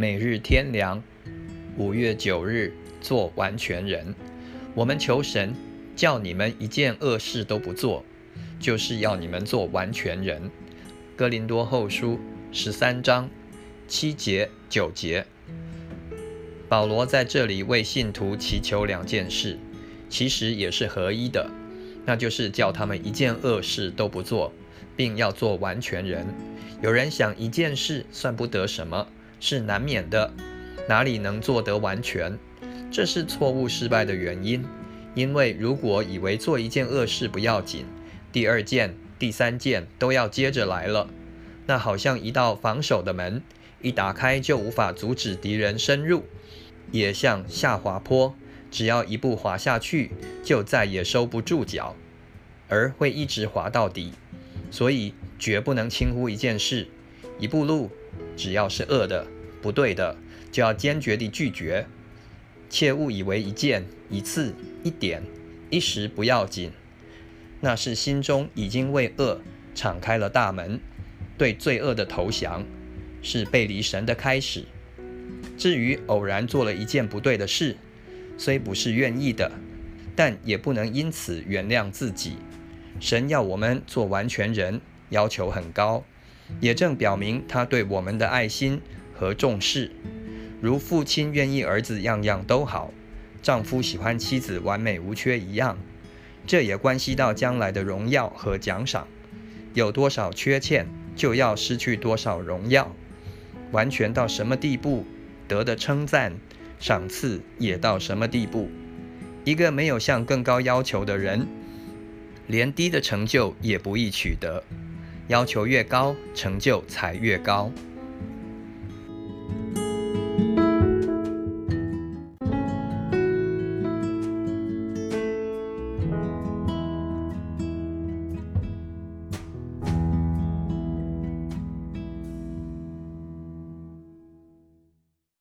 每日天良，五月九日，做完全人。我们求神，叫你们一件恶事都不做，就是要你们做完全人。哥林多后书十三章七节九节，保罗在这里为信徒祈求两件事，其实也是合一的，那就是叫他们一件恶事都不做，并要做完全人。有人想一件事算不得什么。是难免的，哪里能做得完全？这是错误失败的原因。因为如果以为做一件恶事不要紧，第二件、第三件都要接着来了，那好像一道防守的门，一打开就无法阻止敌人深入；也像下滑坡，只要一步滑下去，就再也收不住脚，而会一直滑到底。所以绝不能轻忽一件事，一步路。只要是恶的、不对的，就要坚决地拒绝。切勿以为一件、一次、一点、一时不要紧，那是心中已经为恶敞开了大门，对罪恶的投降，是背离神的开始。至于偶然做了一件不对的事，虽不是愿意的，但也不能因此原谅自己。神要我们做完全人，要求很高。也正表明他对我们的爱心和重视，如父亲愿意儿子样样都好，丈夫喜欢妻子完美无缺一样。这也关系到将来的荣耀和奖赏。有多少缺欠，就要失去多少荣耀。完全到什么地步，得的称赞、赏赐也到什么地步。一个没有向更高要求的人，连低的成就也不易取得。要求越高，成就才越高。